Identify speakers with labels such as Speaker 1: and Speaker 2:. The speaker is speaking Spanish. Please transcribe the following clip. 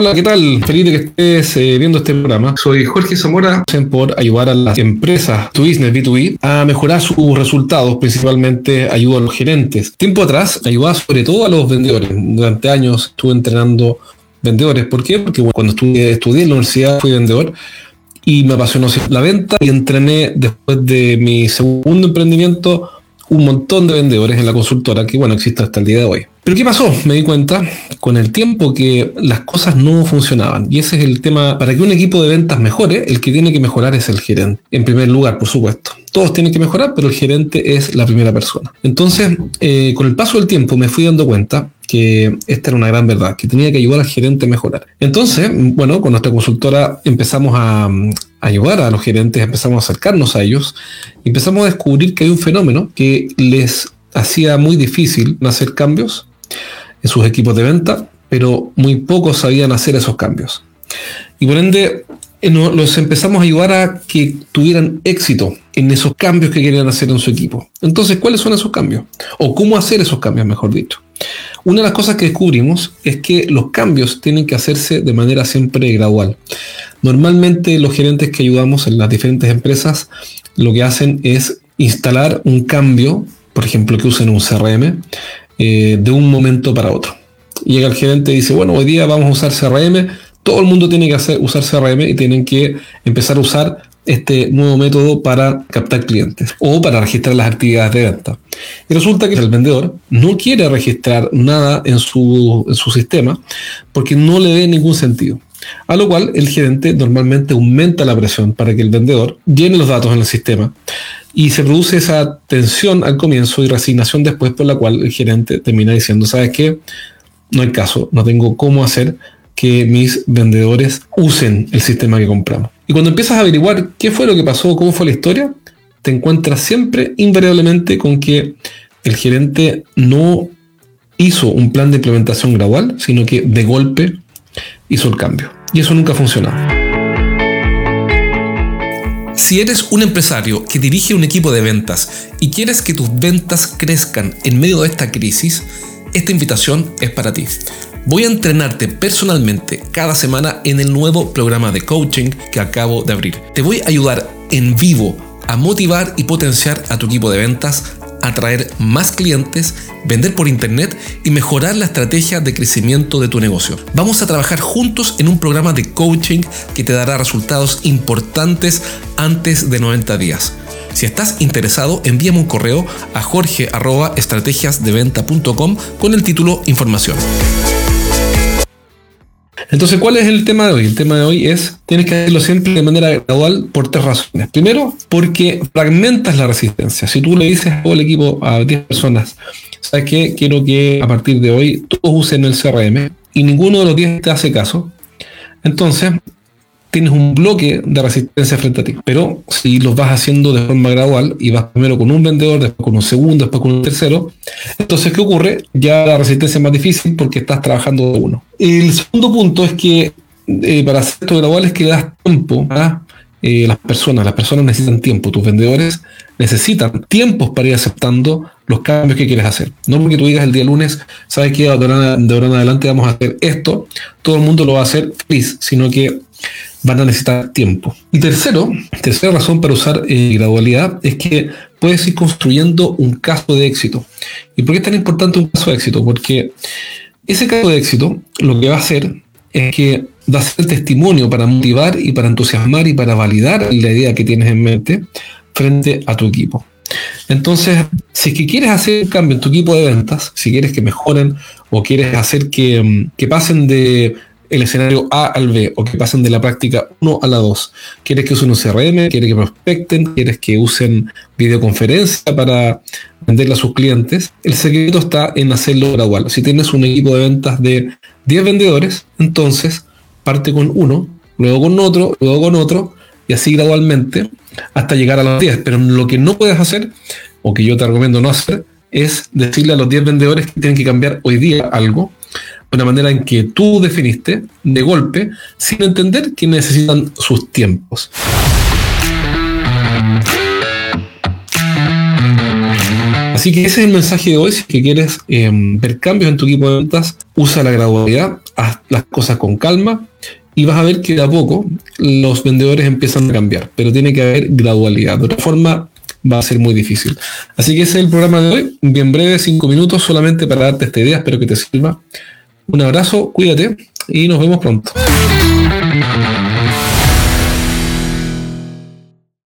Speaker 1: Hola, ¿qué tal? Feliz de que estés eh, viendo este programa. Soy Jorge Zamora por ayudar a las empresas, tu business B2B, a mejorar sus resultados, principalmente ayuda a los gerentes. Tiempo atrás, ayudaba sobre todo a los vendedores. Durante años estuve entrenando vendedores. ¿Por qué? Porque cuando estudié, estudié en la universidad fui vendedor y me apasionó la venta y entrené después de mi segundo emprendimiento un montón de vendedores en la consultora que, bueno, existe hasta el día de hoy. Pero ¿qué pasó? Me di cuenta con el tiempo que las cosas no funcionaban. Y ese es el tema, para que un equipo de ventas mejore, el que tiene que mejorar es el gerente. En primer lugar, por supuesto. Todos tienen que mejorar, pero el gerente es la primera persona. Entonces, eh, con el paso del tiempo me fui dando cuenta que esta era una gran verdad, que tenía que ayudar al gerente a mejorar. Entonces, bueno, con nuestra consultora empezamos a, ayudar a los gerentes, empezamos a acercarnos a ellos, y empezamos a descubrir que hay un fenómeno que les hacía muy difícil hacer cambios en sus equipos de venta, pero muy pocos sabían hacer esos cambios. Y por ende, eh, los empezamos a ayudar a que tuvieran éxito en esos cambios que querían hacer en su equipo. Entonces, ¿cuáles son esos cambios? O cómo hacer esos cambios, mejor dicho. Una de las cosas que descubrimos es que los cambios tienen que hacerse de manera siempre gradual. Normalmente los gerentes que ayudamos en las diferentes empresas lo que hacen es instalar un cambio, por ejemplo, que usen un CRM, eh, de un momento para otro. Llega el gerente y dice, bueno, hoy día vamos a usar CRM, todo el mundo tiene que hacer, usar CRM y tienen que empezar a usar este nuevo método para captar clientes o para registrar las actividades de venta. Y resulta que el vendedor no quiere registrar nada en su, en su sistema porque no le ve ningún sentido. A lo cual el gerente normalmente aumenta la presión para que el vendedor llene los datos en el sistema y se produce esa tensión al comienzo y resignación después por la cual el gerente termina diciendo, ¿sabes qué? No hay caso, no tengo cómo hacer que mis vendedores usen el sistema que compramos. Y cuando empiezas a averiguar qué fue lo que pasó, cómo fue la historia, te encuentras siempre invariablemente con que el gerente no hizo un plan de implementación gradual, sino que de golpe hizo el cambio. Y eso nunca funcionado. Si eres un empresario que dirige un equipo de ventas y quieres que tus ventas crezcan en medio de esta crisis, esta invitación es para ti. Voy a entrenarte personalmente cada semana en el nuevo programa de coaching que acabo de abrir. Te voy a ayudar en vivo a motivar y potenciar a tu equipo de ventas, atraer más clientes, vender por internet y mejorar la estrategia de crecimiento de tu negocio. Vamos a trabajar juntos en un programa de coaching que te dará resultados importantes antes de 90 días. Si estás interesado, envíame un correo a jorge.estrategiasdeventa.com con el título Información. Entonces, ¿cuál es el tema de hoy? El tema de hoy es, tienes que hacerlo siempre de manera gradual por tres razones. Primero, porque fragmentas la resistencia. Si tú le dices a todo el equipo, a 10 personas, ¿sabes qué? Quiero que a partir de hoy todos usen el CRM y ninguno de los 10 te hace caso. Entonces, tienes un bloque de resistencia frente a ti. Pero si los vas haciendo de forma gradual y vas primero con un vendedor, después con un segundo, después con un tercero, entonces ¿qué ocurre? Ya la resistencia es más difícil porque estás trabajando de uno. El segundo punto es que eh, para hacer esto gradual es que das tiempo a eh, las personas. Las personas necesitan tiempo. Tus vendedores necesitan tiempos para ir aceptando los cambios que quieres hacer. No porque tú digas el día lunes, sabes que de ahora, en adelante vamos a hacer esto, todo el mundo lo va a hacer feliz, sino que van a necesitar tiempo. Y tercero, tercera razón para usar eh, gradualidad es que puedes ir construyendo un caso de éxito. ¿Y por qué es tan importante un caso de éxito? Porque ese caso de éxito lo que va a hacer es que va a ser testimonio para motivar y para entusiasmar y para validar la idea que tienes en mente frente a tu equipo. Entonces, si es que quieres hacer un cambio en tu equipo de ventas, si quieres que mejoren o quieres hacer que, mm, que pasen de el escenario A al B o que pasen de la práctica 1 a la 2. ¿Quieres que usen un CRM? ¿Quieres que prospecten? ¿Quieres que usen videoconferencia para venderle a sus clientes? El secreto está en hacerlo gradual. Si tienes un equipo de ventas de 10 vendedores, entonces parte con uno, luego con otro, luego con otro, y así gradualmente hasta llegar a los 10. Pero lo que no puedes hacer, o que yo te recomiendo no hacer, es decirle a los 10 vendedores que tienen que cambiar hoy día algo una manera en que tú definiste de golpe sin entender que necesitan sus tiempos. Así que ese es el mensaje de hoy. Si quieres em, ver cambios en tu equipo de ventas, usa la gradualidad, haz las cosas con calma y vas a ver que de a poco los vendedores empiezan a cambiar, pero tiene que haber gradualidad. De otra forma, va a ser muy difícil. Así que ese es el programa de hoy, bien breve, cinco minutos solamente para darte esta idea, espero que te sirva. Un abrazo, cuídate y nos vemos pronto.